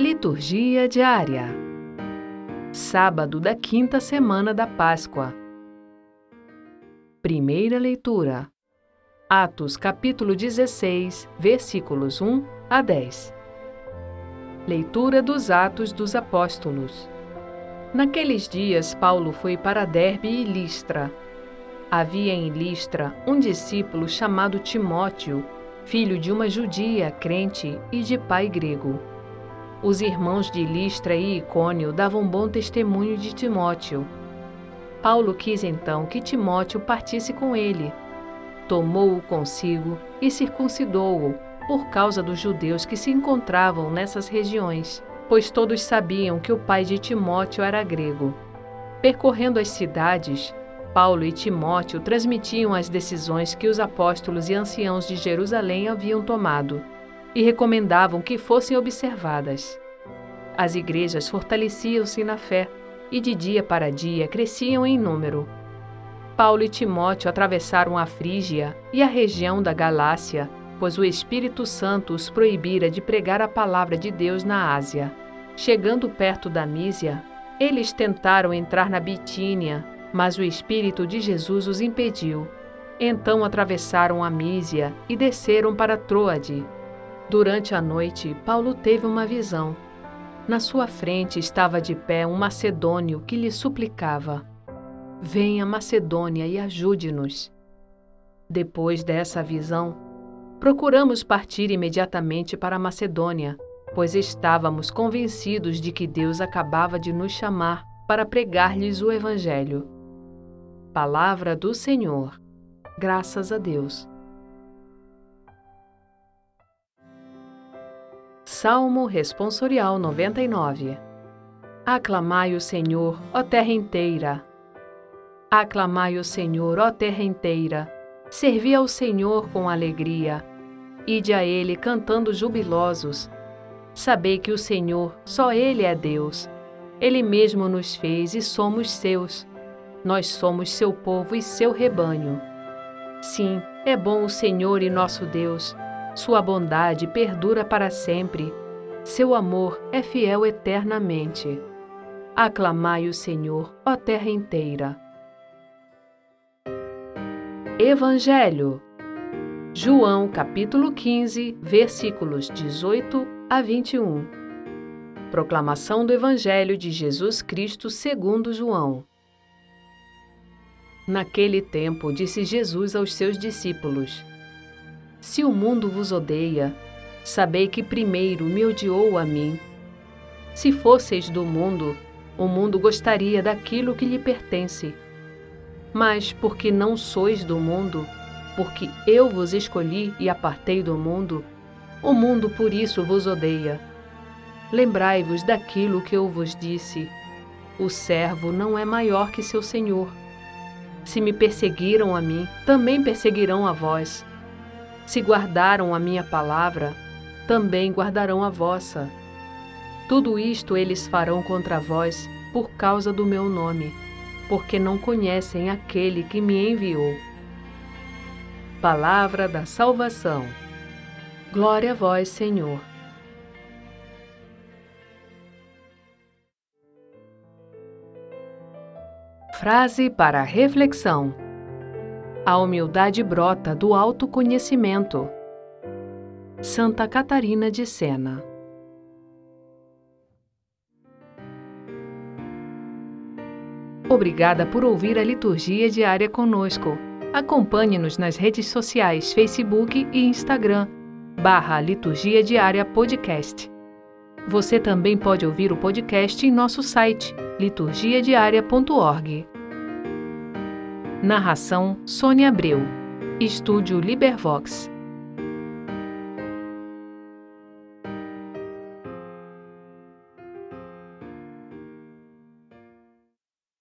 Liturgia diária. Sábado da quinta semana da Páscoa. Primeira leitura. Atos, capítulo 16, versículos 1 a 10. Leitura dos Atos dos Apóstolos. Naqueles dias, Paulo foi para Derbe e Listra. Havia em Listra um discípulo chamado Timóteo, filho de uma judia crente e de pai grego. Os irmãos de Listra e Icônio davam bom testemunho de Timóteo. Paulo quis então que Timóteo partisse com ele. Tomou-o consigo e circuncidou-o, por causa dos judeus que se encontravam nessas regiões, pois todos sabiam que o pai de Timóteo era grego. Percorrendo as cidades, Paulo e Timóteo transmitiam as decisões que os apóstolos e anciãos de Jerusalém haviam tomado e recomendavam que fossem observadas. As igrejas fortaleciam-se na fé e de dia para dia cresciam em número. Paulo e Timóteo atravessaram a Frígia e a região da Galácia, pois o Espírito Santo os proibira de pregar a palavra de Deus na Ásia. Chegando perto da Mísia, eles tentaram entrar na Bitínia, mas o Espírito de Jesus os impediu. Então atravessaram a Mísia e desceram para Troade, Durante a noite, Paulo teve uma visão. Na sua frente estava de pé um macedônio que lhe suplicava: Venha, Macedônia, e ajude-nos. Depois dessa visão, procuramos partir imediatamente para a Macedônia, pois estávamos convencidos de que Deus acabava de nos chamar para pregar-lhes o Evangelho. Palavra do Senhor. Graças a Deus. Salmo Responsorial 99 Aclamai o Senhor, ó terra inteira. Aclamai o Senhor, ó terra inteira. Servi ao Senhor com alegria. Ide a Ele cantando jubilosos. Sabei que o Senhor, só Ele é Deus. Ele mesmo nos fez e somos seus. Nós somos seu povo e seu rebanho. Sim, é bom o Senhor e nosso Deus sua bondade perdura para sempre. Seu amor é fiel eternamente. Aclamai o Senhor, ó terra inteira. Evangelho. João capítulo 15, versículos 18 a 21. Proclamação do Evangelho de Jesus Cristo segundo João. Naquele tempo disse Jesus aos seus discípulos: se o mundo vos odeia, sabei que primeiro me odiou a mim. Se fosseis do mundo, o mundo gostaria daquilo que lhe pertence. Mas porque não sois do mundo, porque eu vos escolhi e apartei do mundo, o mundo por isso vos odeia. Lembrai-vos daquilo que eu vos disse: o servo não é maior que seu senhor. Se me perseguiram a mim, também perseguirão a vós. Se guardaram a minha palavra, também guardarão a vossa. Tudo isto eles farão contra vós por causa do meu nome, porque não conhecem aquele que me enviou. Palavra da salvação. Glória a vós, Senhor. Frase para reflexão. A humildade brota do autoconhecimento. Santa Catarina de Sena Obrigada por ouvir a liturgia diária conosco. Acompanhe-nos nas redes sociais Facebook e Instagram, barra Liturgia Diária Podcast. Você também pode ouvir o podcast em nosso site, liturgiadiaria.org. Narração Sônia Abreu. Estúdio Libervox.